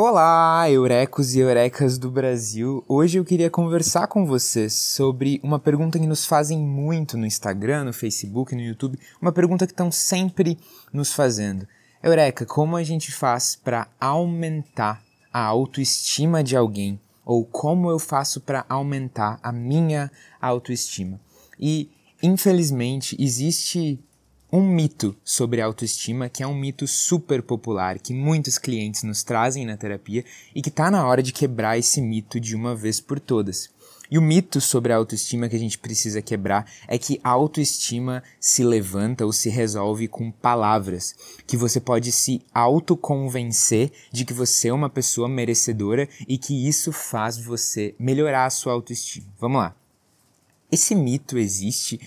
Olá, eurecos e eurecas do Brasil! Hoje eu queria conversar com vocês sobre uma pergunta que nos fazem muito no Instagram, no Facebook, no YouTube, uma pergunta que estão sempre nos fazendo. Eureka, como a gente faz para aumentar a autoestima de alguém? Ou como eu faço para aumentar a minha autoestima? E, infelizmente, existe um mito sobre autoestima que é um mito super popular que muitos clientes nos trazem na terapia e que está na hora de quebrar esse mito de uma vez por todas. E o mito sobre a autoestima que a gente precisa quebrar é que a autoestima se levanta ou se resolve com palavras, que você pode se autoconvencer de que você é uma pessoa merecedora e que isso faz você melhorar a sua autoestima. Vamos lá. Esse mito existe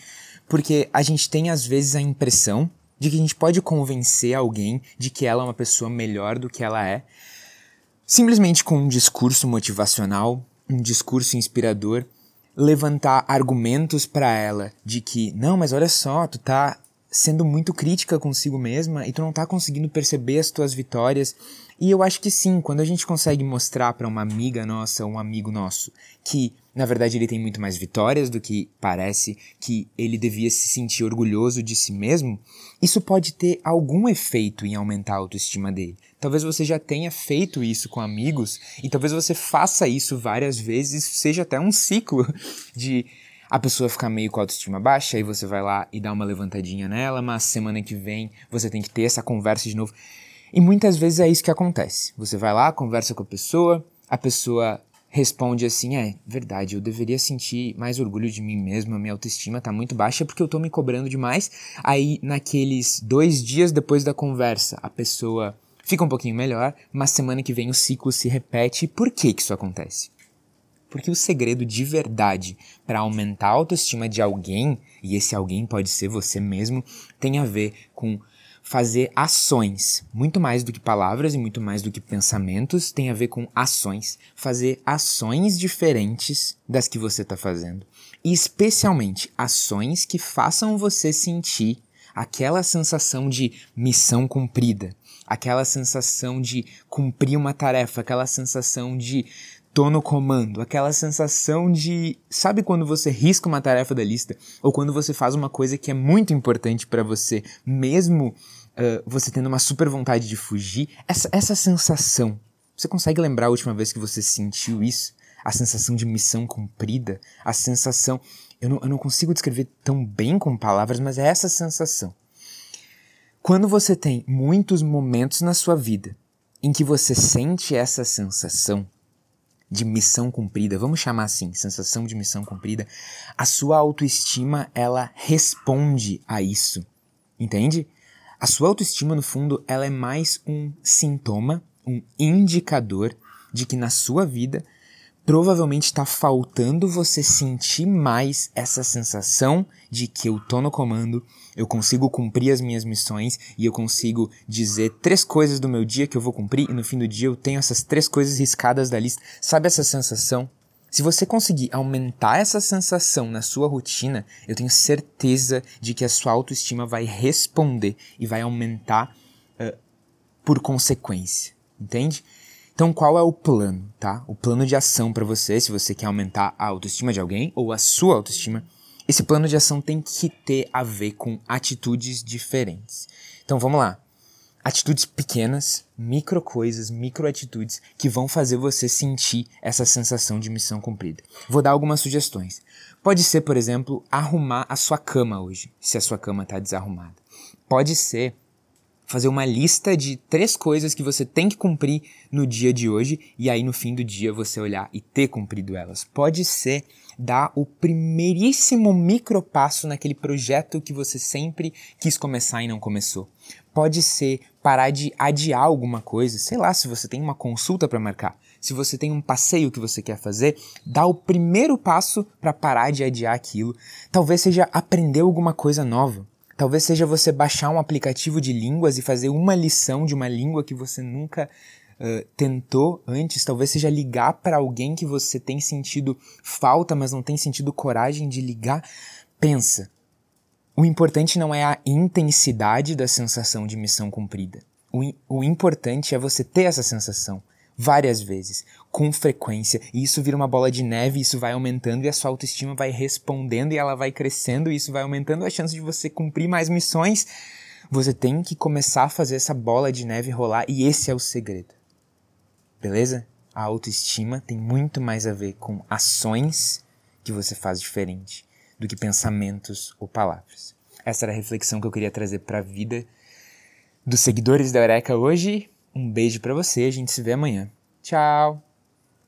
porque a gente tem às vezes a impressão de que a gente pode convencer alguém de que ela é uma pessoa melhor do que ela é, simplesmente com um discurso motivacional, um discurso inspirador, levantar argumentos para ela de que, não, mas olha só, tu tá sendo muito crítica consigo mesma e tu não tá conseguindo perceber as tuas vitórias. E eu acho que sim, quando a gente consegue mostrar para uma amiga nossa, um amigo nosso, que na verdade, ele tem muito mais vitórias do que parece, que ele devia se sentir orgulhoso de si mesmo. Isso pode ter algum efeito em aumentar a autoestima dele. Talvez você já tenha feito isso com amigos e talvez você faça isso várias vezes, seja até um ciclo de a pessoa ficar meio com a autoestima baixa, aí você vai lá e dá uma levantadinha nela, mas semana que vem você tem que ter essa conversa de novo. E muitas vezes é isso que acontece. Você vai lá, conversa com a pessoa, a pessoa responde assim: é verdade, eu deveria sentir mais orgulho de mim mesmo, a minha autoestima tá muito baixa porque eu tô me cobrando demais. Aí, naqueles dois dias depois da conversa, a pessoa fica um pouquinho melhor, mas semana que vem o ciclo se repete. Por que, que isso acontece? Porque o segredo de verdade para aumentar a autoestima de alguém, e esse alguém pode ser você mesmo, tem a ver com fazer ações, muito mais do que palavras e muito mais do que pensamentos, tem a ver com ações, fazer ações diferentes das que você está fazendo, e especialmente ações que façam você sentir aquela sensação de missão cumprida, aquela sensação de cumprir uma tarefa, aquela sensação de tô no comando, aquela sensação de, sabe quando você risca uma tarefa da lista ou quando você faz uma coisa que é muito importante para você, mesmo uh, você tendo uma super vontade de fugir, essa, essa sensação. Você consegue lembrar a última vez que você sentiu isso? A sensação de missão cumprida, a sensação, eu não, eu não consigo descrever tão bem com palavras, mas é essa sensação. Quando você tem muitos momentos na sua vida em que você sente essa sensação, de missão cumprida, vamos chamar assim, sensação de missão cumprida, a sua autoestima ela responde a isso. Entende? A sua autoestima no fundo, ela é mais um sintoma, um indicador de que na sua vida provavelmente está faltando você sentir mais essa sensação de que eu tô no comando, eu consigo cumprir as minhas missões e eu consigo dizer três coisas do meu dia que eu vou cumprir e no fim do dia eu tenho essas três coisas riscadas da lista. Sabe essa sensação? Se você conseguir aumentar essa sensação na sua rotina, eu tenho certeza de que a sua autoestima vai responder e vai aumentar uh, por consequência. Entende? Então, qual é o plano, tá? O plano de ação para você, se você quer aumentar a autoestima de alguém ou a sua autoestima, esse plano de ação tem que ter a ver com atitudes diferentes. Então, vamos lá. Atitudes pequenas, micro coisas, micro atitudes que vão fazer você sentir essa sensação de missão cumprida. Vou dar algumas sugestões. Pode ser, por exemplo, arrumar a sua cama hoje, se a sua cama está desarrumada. Pode ser fazer uma lista de três coisas que você tem que cumprir no dia de hoje e aí no fim do dia você olhar e ter cumprido elas. Pode ser dar o primeiríssimo micro passo naquele projeto que você sempre quis começar e não começou. Pode ser parar de adiar alguma coisa, sei lá, se você tem uma consulta para marcar, se você tem um passeio que você quer fazer, dá o primeiro passo para parar de adiar aquilo. Talvez seja aprender alguma coisa nova. Talvez seja você baixar um aplicativo de línguas e fazer uma lição de uma língua que você nunca uh, tentou antes. Talvez seja ligar para alguém que você tem sentido falta, mas não tem sentido coragem de ligar. Pensa. O importante não é a intensidade da sensação de missão cumprida. O, o importante é você ter essa sensação. Várias vezes, com frequência, e isso vira uma bola de neve, isso vai aumentando e a sua autoestima vai respondendo e ela vai crescendo, e isso vai aumentando a chance de você cumprir mais missões. Você tem que começar a fazer essa bola de neve rolar e esse é o segredo. Beleza? A autoestima tem muito mais a ver com ações que você faz diferente do que pensamentos ou palavras. Essa era a reflexão que eu queria trazer para a vida dos seguidores da Eureka hoje. Um beijo para você, a gente se vê amanhã. Tchau!